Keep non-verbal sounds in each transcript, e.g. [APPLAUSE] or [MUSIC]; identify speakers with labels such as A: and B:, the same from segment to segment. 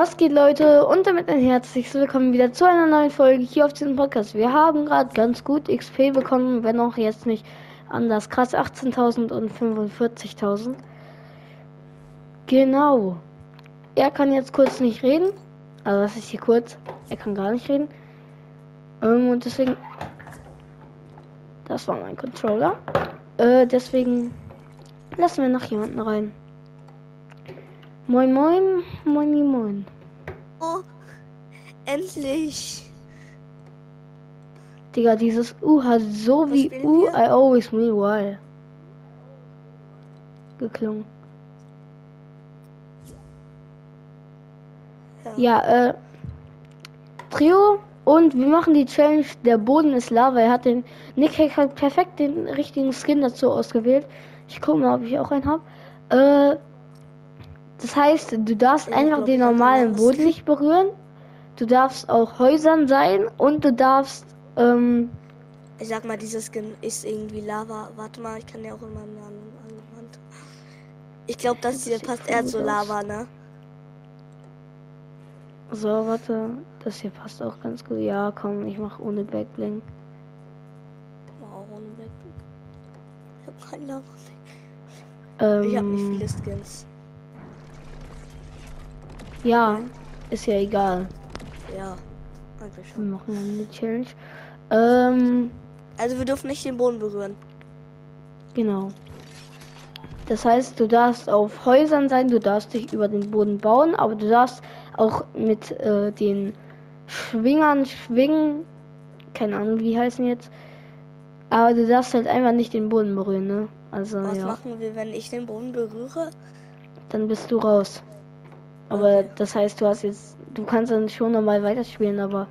A: Was geht Leute und damit ein herzliches Willkommen wieder zu einer neuen Folge hier auf diesem Podcast. Wir haben gerade ganz gut XP bekommen, wenn auch jetzt nicht anders krass 18.000 und 45.000. Genau. Er kann jetzt kurz nicht reden. Also was ist hier kurz? Er kann gar nicht reden. Ähm, und deswegen das war mein Controller. Äh, deswegen lassen wir noch jemanden rein. Moin, moin, moin, moin.
B: Oh, endlich.
A: Digga, dieses U hat so
B: Was
A: wie U
B: wir?
A: I always mean well. Geklungen. Ja, äh. Trio und wir machen die Challenge. Der Boden ist Lava. Er hat den. Nick hat perfekt den richtigen Skin dazu ausgewählt. Ich gucke mal, ob ich auch einen habe. Äh. Das heißt, du darfst einfach den normalen
B: den
A: Boden nicht berühren. Du darfst auch Häusern sein und du darfst. Ähm,
B: Ich sag mal, dieses Skin ist irgendwie Lava. Warte mal, ich kann ja auch immer an, an, an Hand. Ich glaube, das hier passt eher zu. Lava, ne?
A: so, warte. Das hier passt auch ganz gut. Ja, komm, ich mach ohne Backblink.
B: Wow, ohne Backpack. Ich hab kein Lava.
A: Ähm,
B: Ich hab nicht viele Skins.
A: Ja, ist ja egal.
B: Ja, eigentlich
A: Wir
B: schon.
A: machen dann eine Challenge. Ähm,
B: Also wir dürfen nicht den Boden berühren.
A: genau. Das heißt, du darfst auf Häusern sein, du darfst dich über den Boden bauen, aber du darfst auch mit äh, den Schwingern schwingen. Keine Ahnung, wie heißen jetzt. Aber du darfst halt einfach nicht den Boden berühren, ne? Also
B: Was
A: ja,
B: machen wir, wenn ich den Boden berühre?
A: dann bist du raus. Aber das heißt, du hast jetzt, du kannst dann schon nochmal weiterspielen, aber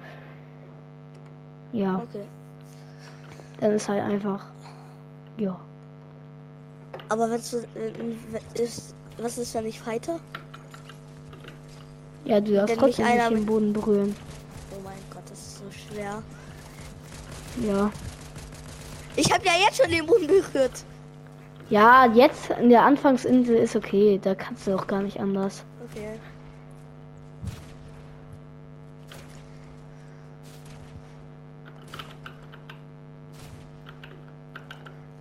A: ja,
B: Okay.
A: dann ist halt einfach, ja.
B: Aber wenn's, äh, ist, was ist, wenn ich fighte?
A: Ja, du darfst trotzdem nicht den Boden berühren.
B: Oh mein Gott, das ist so schwer.
A: Ja.
B: Ich habe ja jetzt schon den Boden berührt.
A: Ja, jetzt in der Anfangsinsel ist okay. Da kannst du auch gar nicht anders.
B: Okay.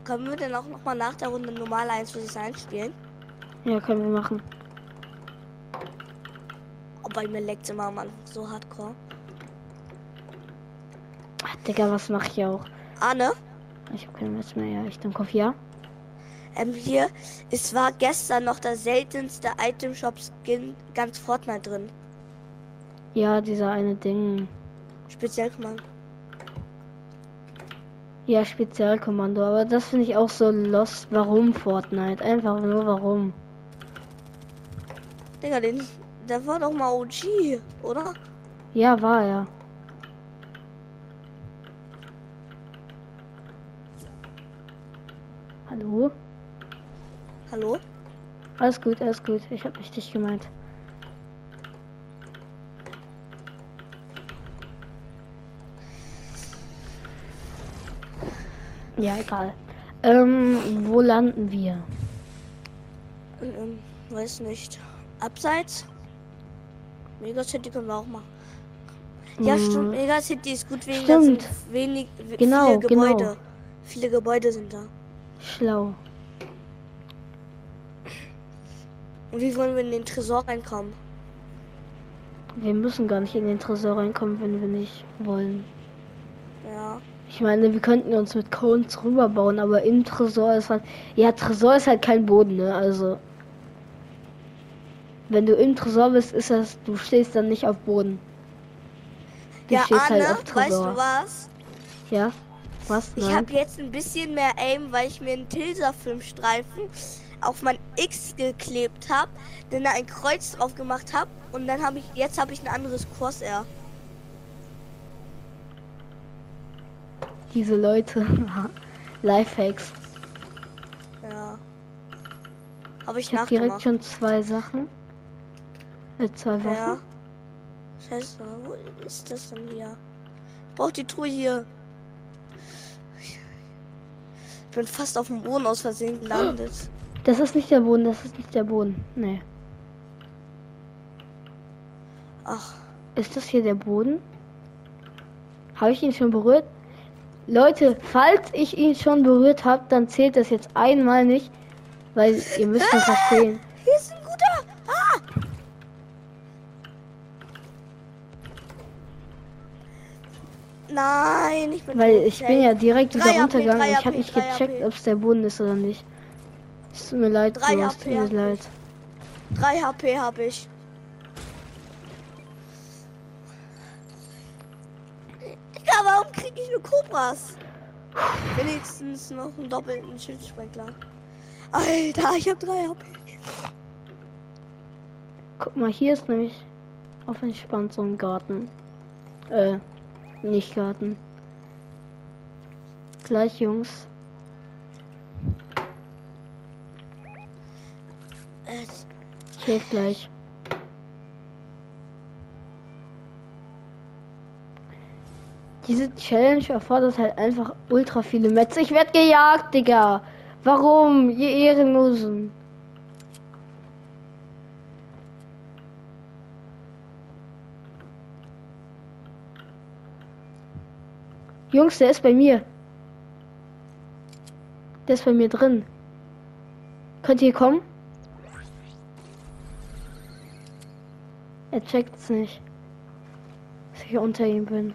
B: Können wir denn auch noch mal nach der Runde normal 1 vs 1 spielen?
A: Ja, können wir machen.
B: Oh, bei mir leckt immer am Anfang so hardcore.
A: Ach, Digga, was mache ich auch?
B: Arne,
A: Ich habe kein Netz mehr. Ja, ich danke auf ja.
B: Ähm, hier, es war gestern noch der seltenste Item Shop Skin ganz Fortnite drin.
A: Ja, dieser eine Ding.
B: Speziell Command.
A: Ja, Spezialkommando. Aber das finde ich auch so lost. Warum Fortnite? Einfach nur warum.
B: Digga, den, der war doch mal OG, oder?
A: Ja, war er. Hallo?
B: Hallo?
A: Alles gut, alles gut. Ich habe nicht dich gemeint. Ja, egal. Ähm, wo landen wir?
B: Ähm, weiß nicht. Abseits? Mega City können wir auch machen. Ja,
A: Mm,
B: stimmt. Mega City ist gut wegen
A: Stimmt.
B: wenig we-
A: Genau,
B: viele Gebäude.
A: genau.
B: Viele Gebäude sind da.
A: Schlau.
B: Und wie wollen wir in den Tresor reinkommen?
A: Wir müssen gar nicht in den Tresor reinkommen, wenn wir nicht wollen.
B: Ja.
A: Ich meine, wir könnten uns mit Cones rüberbauen, aber im Tresor ist halt. Ja, Tresor ist halt kein Boden, ne? Also. Wenn du im Tresor bist, ist das. Du stehst dann nicht auf Boden. Du
B: ja,
A: stehst
B: Arne,
A: halt auf
B: weißt
A: Tresor.
B: du was?
A: Ja? Was?
B: Ich
A: Nein?
B: habe jetzt ein bisschen mehr Aim, weil ich mir einen Tilsa-Filmstreifen auf mein X geklebt habe, dann da ein Kreuz drauf gemacht habe und dann habe ich jetzt habe ich ein anderes Crosshair.
A: Diese Leute. [LAUGHS] Lifehacks.
B: Ja. Habe ich
A: Ich habe direkt schon zwei Sachen. Äh, zwei Wochen.
B: Ja. Scheiße, wo ist das denn hier? Ich brauch die Truhe hier. Ich bin fast auf dem Boden aus Versehen gelandet.
A: Das ist nicht der Boden, das ist nicht der Boden. Nee.
B: Ach,
A: Ist das hier der Boden? Habe ich ihn schon berührt? Leute, falls ich ihn schon berührt habe, dann zählt das jetzt einmal nicht, weil ihr müsst das verstehen.
B: hier ist ein guter. Ah! Nein, ich bin
A: Weil ich bin ja direkt wieder
B: 3 AP,
A: runtergegangen.
B: 3
A: Ich habe nicht
B: 3
A: gecheckt, ob es der Boden ist oder nicht. Es tut mir leid,
B: 3
A: Bro, es tut mir leid.
B: 3 HP habe ich. Digga, warum kriege ich nur Cobras? Wenigstens noch einen doppelten Schildsprenkler. Alter, ich habe 3 HP.
A: Guck mal, hier ist nämlich auf entspannt so ein Garten. Äh, nicht Garten. Gleich, Jungs. Helfe gleich. Diese Challenge erfordert halt einfach ultra viele Metz. Ich werd gejagt, Digga. Warum? Ihr Ehrenlosen. Jungs, der ist bei mir. Der ist bei mir drin. Könnt ihr kommen? Er checkt es nicht. Dass ich unter ihm bin.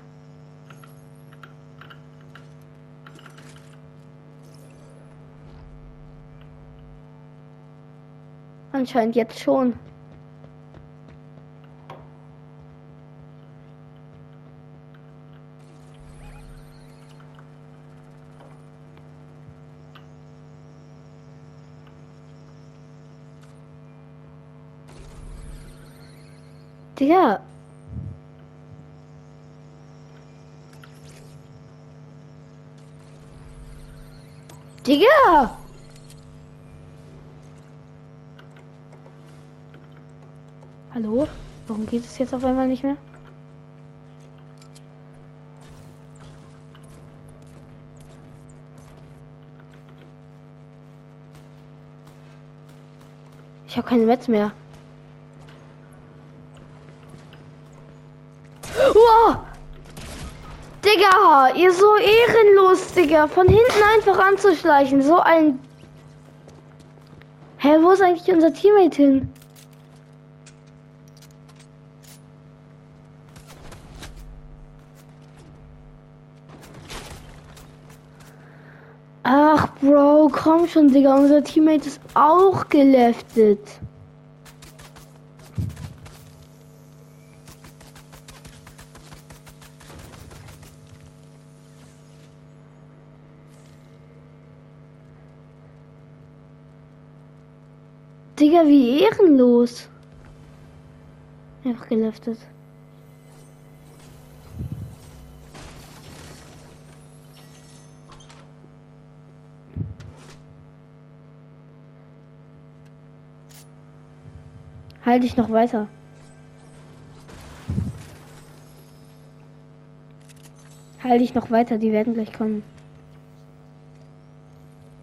A: Anscheinend jetzt schon. Digga. Digga! Hallo? Warum geht es jetzt auf einmal nicht mehr? Ich habe keine Metz mehr. Digga, ihr so ehrenlos, Digga. Von hinten einfach anzuschleichen. So ein. Hä, wo ist eigentlich unser Teammate hin? Ach, Bro, komm schon, Digga. Unser Teammate ist auch geleftet. Digga, wie ehrenlos. Einfach geleftet. Halt dich noch weiter. Halt dich noch weiter, die werden gleich kommen.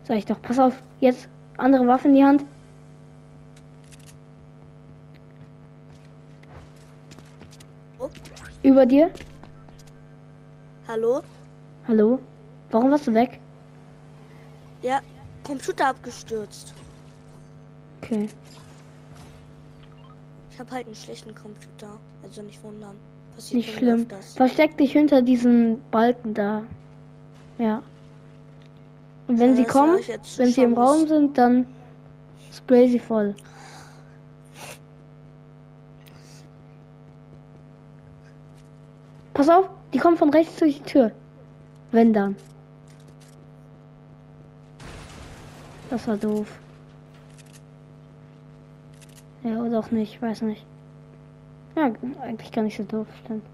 A: Sag ich doch, pass auf, jetzt andere Waffe in die Hand. Über dir.
B: hallo?
A: Hallo? Warum warst du weg?
B: Ja, Computer abgestürzt.
A: Okay.
B: Ich habe halt einen schlechten Computer. Also nicht wundern. Passiert
A: Nicht schlimm.
B: öfters.
A: Versteck dich hinter diesen Balken da. Ja. Und wenn
B: Ja,
A: sie
B: das
A: kommen, wenn sie im. Raum sind, dann spray sie voll. Pass auf, die kommen von rechts durch die Tür. Wenn dann. Das war doof. Ja, oder auch nicht, weiß nicht. Ja, eigentlich gar nicht so doof, stimmt.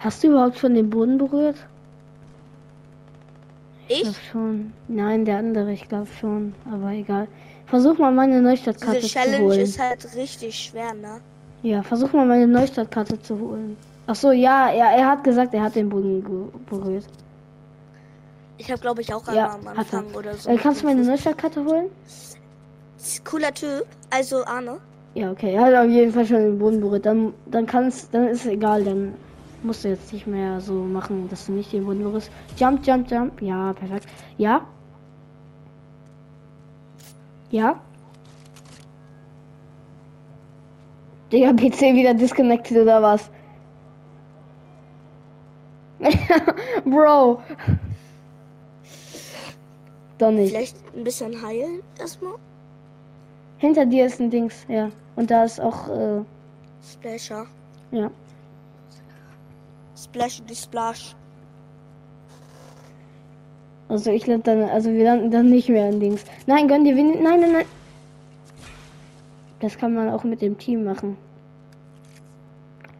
A: Hast du überhaupt schon den Boden berührt?
B: Ich?
A: glaube schon. Nein, der andere, ich glaube schon. Aber egal. Versuch mal meine Neustadtkarte
B: Diese
A: zu
B: Challenge
A: holen.
B: ist halt richtig schwer, ne?
A: Ja, versuch mal meine Neustartkarte zu holen. Ach so, ja, er, er hat gesagt, er hat den Boden berührt.
B: Ich habe, glaube ich, auch
A: Ja,
B: am
A: hat er.
B: Anfang oder so.
A: Äh, kannst du meine Neustartkarte holen?
B: Cooler Typ. Also Arne.
A: Ja, okay. Er hat auf jeden Fall schon den Boden berührt. Dann, dann kannst, dann ist es egal. Dann musst du jetzt nicht mehr so machen, dass du nicht den Boden berührst. Jump, jump, jump. Ja, perfekt. Ja. Ja. Digga, PC wieder disconnected oder was? [LAUGHS] Bro. Doch nicht.
B: Vielleicht ein bisschen heilen erstmal.
A: Hinter dir ist ein Dings, ja. Und da ist auch, äh,
B: Splasher.
A: ja.
B: Splash die Splash.
A: Also ich lande dann, also wir landen dann nicht mehr in Dings. Nein, gönn dir wenig. Nein, nein, nein. Das kann man auch mit dem Team machen.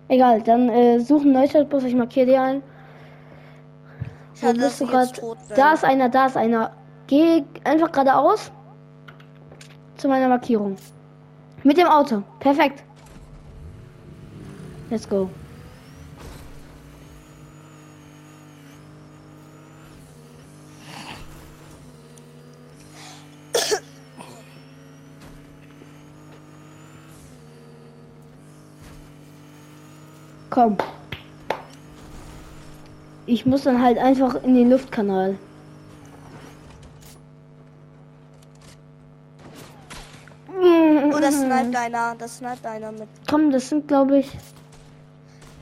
A: Egal, dann äh, suchen Neustadtbus, ich markiere dir einen.
B: Schade, dass
A: bist du gerade? Da ist einer, da ist einer. Geh einfach geradeaus zu meiner Markierung. Mit dem Auto. Perfekt. Let's go. Komm. Ich muss dann halt einfach in den Luftkanal.
B: Oh, das sniped einer. Das sniped einer mit.
A: Komm, das sind glaube ich.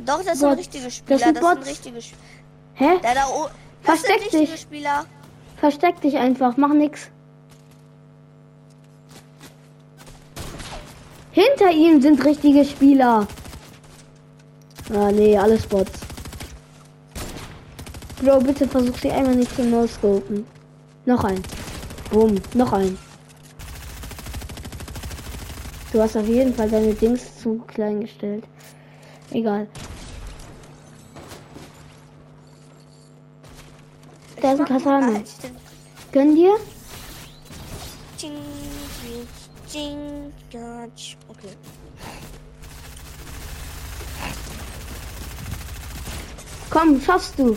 B: Doch, das sind
A: Bots.
B: richtige Spieler.
A: Das sind Bots.
B: richtige Spieler.
A: Hä?
B: Da o- Das sind
A: Versteck dich.
B: Spieler.
A: Versteck dich einfach, mach nix. Hinter ihm sind richtige Spieler. Ah nee, alles Bots. Bro, bitte versuch sie einmal nicht zu no-scopen. Noch ein. Bumm, noch ein. Du hast auf jeden Fall deine Dings zu klein gestellt. Egal. Da ist ein.
B: Halt, stimmt.
A: Gönn dir?
B: Okay.
A: Komm, schaffst du.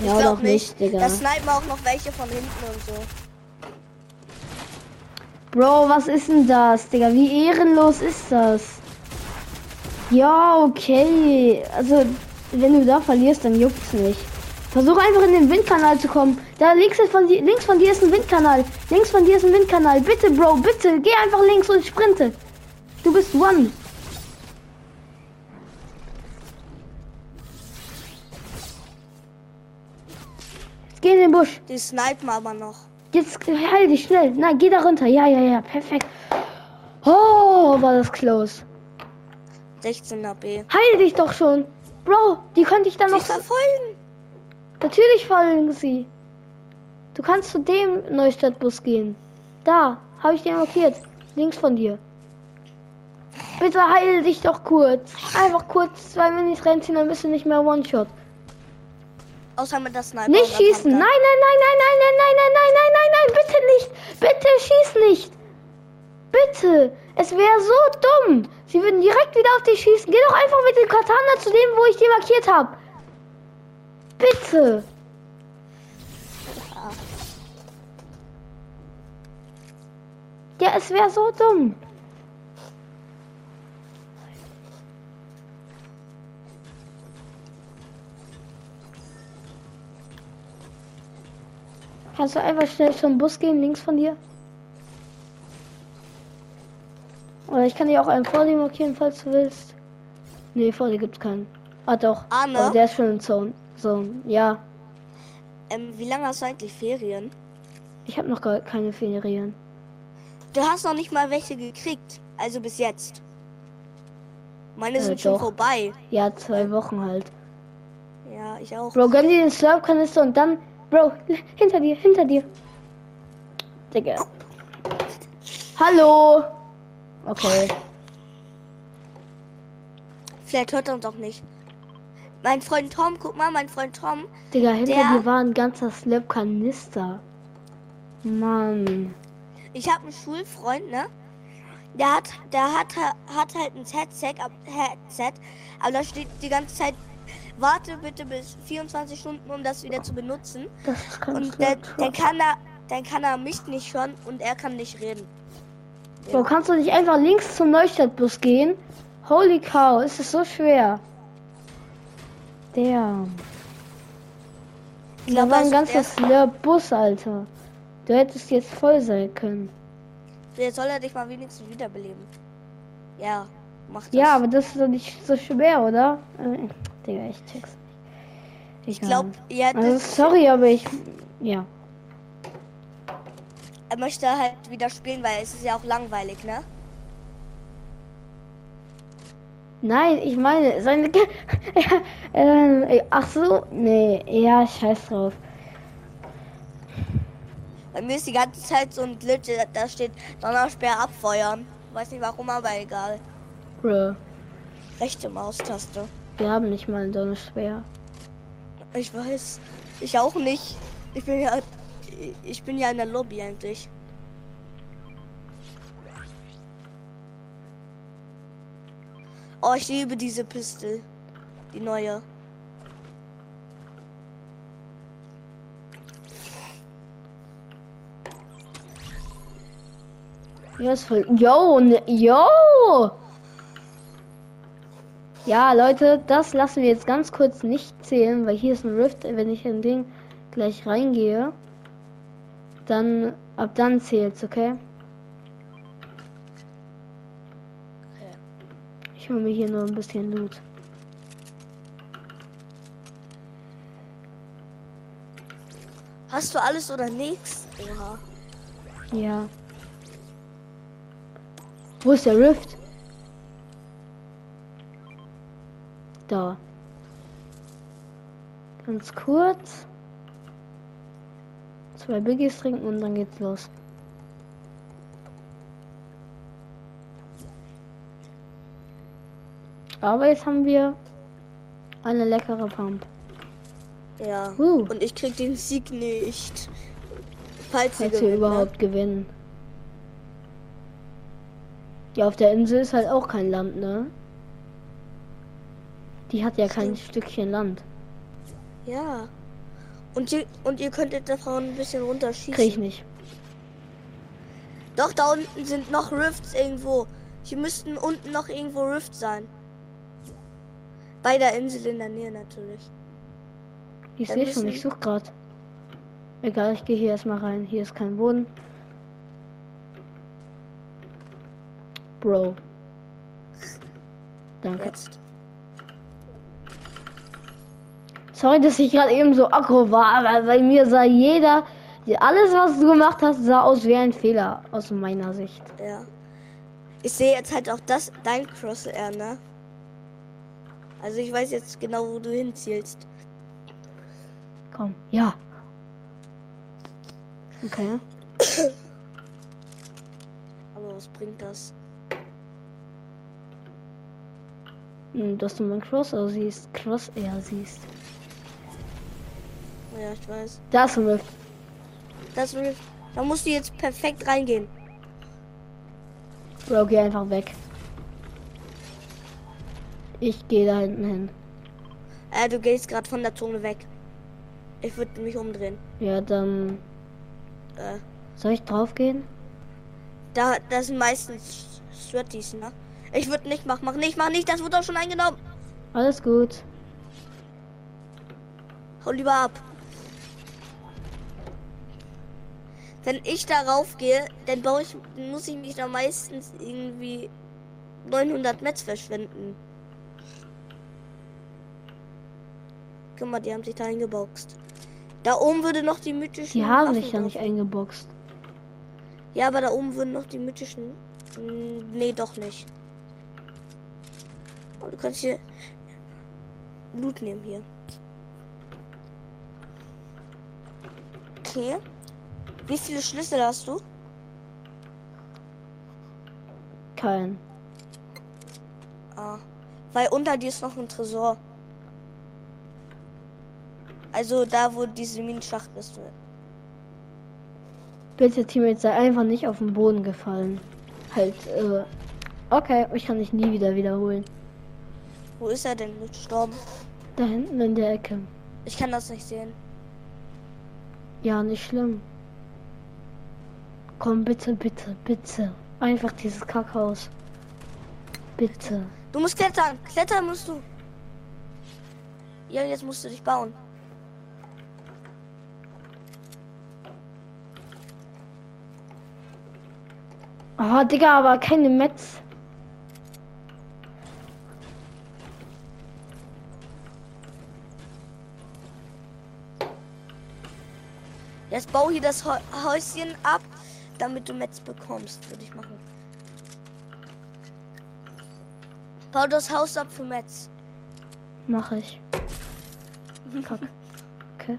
B: Ich
A: Ja,
B: glaub
A: nicht, Digga.
B: Da snipen auch noch welche von hinten und so.
A: Bro, was ist denn das, Digga? Wie ehrenlos ist das? Ja, okay. Also, wenn du da verlierst, dann juckt's nicht. Versuch einfach in den Windkanal zu kommen. Da links, ist von dir, links von dir ist ein Windkanal. Links von dir ist ein Windkanal. Bitte, Bro, bitte. Geh einfach links und sprinte. Du bist One. Den Busch.
B: Die snipen aber noch.
A: Jetzt heil dich schnell. Na, geh da runter. Ja, ja, ja. Perfekt. Oh, war das close.
B: 16er B.
A: Heil dich doch schon. Bro, die könnte ich dann noch.
B: verfolgen.
A: Natürlich folgen sie. Du kannst zu dem Neustadtbus gehen. Da, habe ich dir markiert. Links von dir. Bitte heil dich doch kurz. Einfach kurz zwei Minis reinziehen, dann bist du nicht mehr One-Shot.
B: Außer mit der Sniper.
A: Nicht schießen. Nein, nein, nein, nein, nein, nein, nein, nein, nein, nein, nein, nein, bitte nicht. Bitte schieß nicht. Bitte. Es wäre so dumm. Sie würden direkt wieder auf dich schießen. Geh doch einfach mit dem Katana zu dem, wo ich dir markiert habe. Bitte. Ja, es wäre so dumm. Kannst du einfach schnell zum Bus gehen, links von dir? Oder ich kann dir auch einen vor dir markieren, falls du willst. Nee, vor dir gibt's keinen. Ah doch.
B: Arne?
A: Aber der ist schon in Zone. Zone. Ja.
B: Ähm, wie lange hast du eigentlich Ferien?
A: Ich habe noch gar keine Ferien.
B: Du hast noch nicht mal welche gekriegt. Also bis jetzt. Meine
A: Äh,
B: sind schon
A: doch.
B: vorbei.
A: Ja, zwei Wochen halt.
B: Ja, ich auch.
A: Bro, gönn dir den Slurp-Kanister und dann. Bro, hinter dir, hinter dir. Digga. Hallo. Okay.
B: Vielleicht hört er uns auch nicht. Mein Freund Tom, guck mal, mein Freund Tom,
A: Digga, hinter
B: Der-
A: dir war ein ganzer Slurp-Kanister. Mann.
B: ich habe einen Schulfreund, ne? der hat, der hat, hat halt ein Headset, Headset, aber da steht die ganze Zeit, warte bitte bis 24 Stunden, um das wieder zu benutzen.
A: Das kann
B: Und der, dann kann er, dann kann er mich nicht hören und er kann nicht reden.
A: So, kannst du nicht einfach links zum Neustadtbus gehen? Holy cow, ist es so schwer. Der.
B: Ich
A: Da
B: glaub,
A: war ein ganzes Bus, Alter. Du hättest jetzt voll sein können.
B: Jetzt soll er dich mal wenigstens wiederbeleben. Ja, mach das.
A: Ja, aber das ist doch nicht so schwer, oder? Äh, Digga, ich check's nicht.
B: ich glaube, ja,
A: Also,
B: das,
A: sorry, aber ich. Ja.
B: er möchte halt wieder spielen, weil es ist ja auch langweilig, ne?
A: Nein, ich meine, seine. [LAUGHS] äh, ach so, nee, ja, scheiß drauf.
B: Bei mir ist die ganze Zeit so ein Glitch, da- da steht Donnersperr abfeuern. Weiß nicht warum, aber egal.
A: Bro,
B: Rechte Maustaste.
A: Wir haben nicht mal so eine schwer.
B: Ich weiß. Ich auch nicht. Ich bin ja. Ich bin ja in der Lobby eigentlich. Oh, ich liebe diese Pistol. Die neue.
A: Ja, ist voll. Yo, ne, yo! Ja, Leute, das lassen wir jetzt ganz kurz nicht zählen, weil hier ist ein Rift. Wenn ich in den gleich reingehe, dann ab dann zählt's, okay? Ich hole mir hier nur ein bisschen Loot.
B: Hast du alles oder nichts? Oha.
A: Ja. Wo ist der Rift? Da. Ganz kurz. Zwei Biggies trinken und dann geht's los. Aber jetzt haben wir eine leckere Pump.
B: Ja.
A: Uh.
B: Und ich krieg den Sieg nicht. Falls,
A: Falls wir
B: gewinnen,
A: überhaupt gewinnen. Ja, auf der Insel ist halt auch kein Land, ne? Die hat ja kein Stückchen Land.
B: Ja. Und ihr, und ihr könntet davon ein bisschen runterschießen.
A: Krieg ich nicht.
B: Doch, da unten sind noch Rifts irgendwo. Hier müssten unten noch irgendwo Rifts sein. Bei der Insel in der Nähe natürlich.
A: Ich sehe schon, ich suche gerade. Egal, ich gehe hier erstmal rein. Hier ist kein Boden. Bro. Danke.
B: Jetzt.
A: Sorry, dass ich gerade eben so aggro war, aber bei mir sah jeder, alles was du gemacht hast, sah aus wie ein Fehler aus meiner Sicht.
B: Ja. Ich sehe jetzt halt auch das, dein Crosshair, ne? Also ich weiß jetzt genau, wo du hinzielst.
A: Komm, ja. Okay.
B: Aber was bringt das?
A: Hm, Dass du mein Crosser siehst. Crossair siehst.
B: Ja, ich weiß.
A: Da ist ein Rift.
B: Das Rift. Da musst du jetzt perfekt reingehen.
A: Bro, geh einfach weg. Ich gehe da hinten hin.
B: Äh, du gehst gerade von der Zone weg. Ich würde mich umdrehen.
A: Ja, dann.
B: Äh,
A: Soll ich drauf gehen?
B: da, das sind meistens Sweaties, ne? Ich würde nicht machen. Mach nicht, mach nicht. Das wird doch schon eingenommen.
A: Alles gut.
B: Hau lieber ab. Wenn ich darauf gehe, dann baue ich, muss ich mich da meistens irgendwie 900 Metz verschwenden. Guck mal, die haben sich da eingeboxt. Da oben würde noch die mythischen.
A: Die haben
B: Waffen
A: sich ja nicht eingeboxt.
B: Ja, aber da oben würden noch die mythischen. Hm, Nee, doch nicht. Oh, du kannst hier Loot nehmen hier. Okay. Wie viele Schlüssel hast du?
A: Kein.
B: Ah. Weil unter dir ist noch ein Tresor. Also da, wo diese Minenschacht ist.
A: Bitte, Teammate, sei einfach nicht auf den Boden gefallen. halt, äh, okay, ich kann dich nie wieder wiederholen.
B: Wo ist er denn gestorben?
A: Da hinten in der Ecke.
B: Ich kann das nicht sehen.
A: Ja, nicht schlimm. Komm, bitte, bitte, bitte. Einfach dieses Kackhaus. Bitte.
B: Du musst klettern. Klettern musst du. Ja, jetzt musst du dich bauen.
A: Oh, Digga, aber keine Metz.
B: Jetzt bau hier das Hä- Häuschen ab, damit du Metz bekommst, würde ich machen. Bau das Haus ab für Metz.
A: Mach ich. [LAUGHS] Kack. Okay.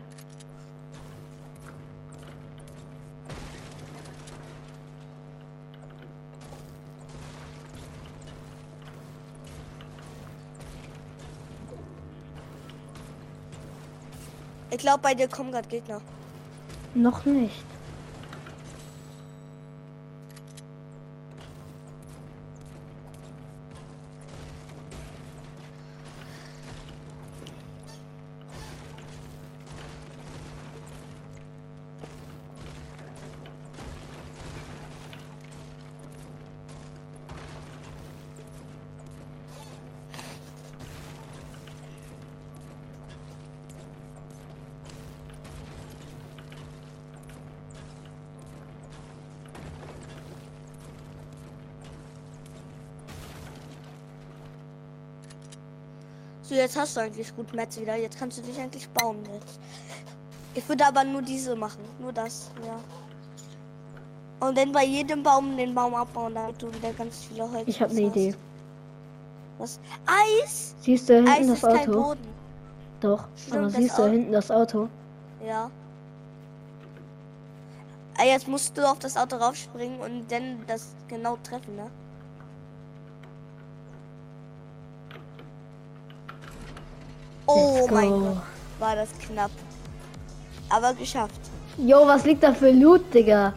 B: Ich glaube, bei dir kommen gerade Gegner.
A: Noch nicht.
B: So, jetzt hast du eigentlich gut Metz wieder. Jetzt kannst du dich eigentlich bauen. Jetzt. Ich würde aber nur diese machen. Nur das, ja. Und dann bei jedem Baum den Baum abbauen, damit du wieder ganz viele Holz
A: Ich habe eine
B: hast.
A: Idee.
B: Was? Eis?
A: Siehst du hinten
B: Eis
A: das Auto?
B: Boden.
A: Doch.
B: Stimmt,
A: aber siehst du
B: Au-
A: hinten das Auto?
B: Ja. Ah, Jetzt musst du auf das Auto raufspringen und dann das genau treffen, ne? Oh
A: Let's
B: mein
A: go.
B: Gott, war das knapp. Aber geschafft.
A: Jo, was liegt da für Loot, Digga?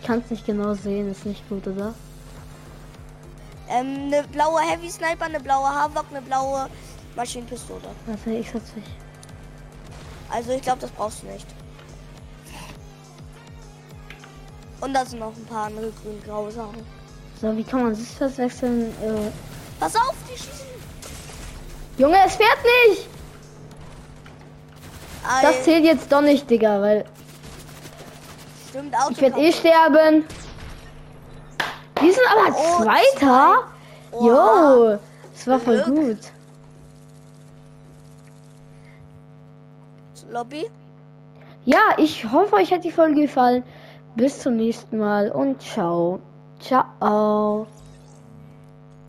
A: Ich kann's nicht genau sehen, ist nicht gut, oder?
B: Ähm, eine blaue Heavy Sniper, eine blaue Havok, eine blaue Maschinenpistole.
A: Warte, ich setz mich.
B: Also ich glaube, das brauchst du nicht. Und da sind noch ein paar andere grün-graue Sachen.
A: So, wie kann man sich das wechseln? Äh,
B: Pass auf, die schießen.
A: Junge, es fährt nicht! Das
B: Ei,
A: zählt jetzt doch nicht, Digga, weil
B: stimmt, Auto
A: ich werde eh sterben. Die sind aber
B: Oh,
A: Zweiter.
B: Oha.
A: Jo, das war voll
B: Glück.
A: gut.
B: Lobby.
A: Ja, ich hoffe, euch hat die Folge gefallen. Bis zum nächsten Mal und ciao. Ciao.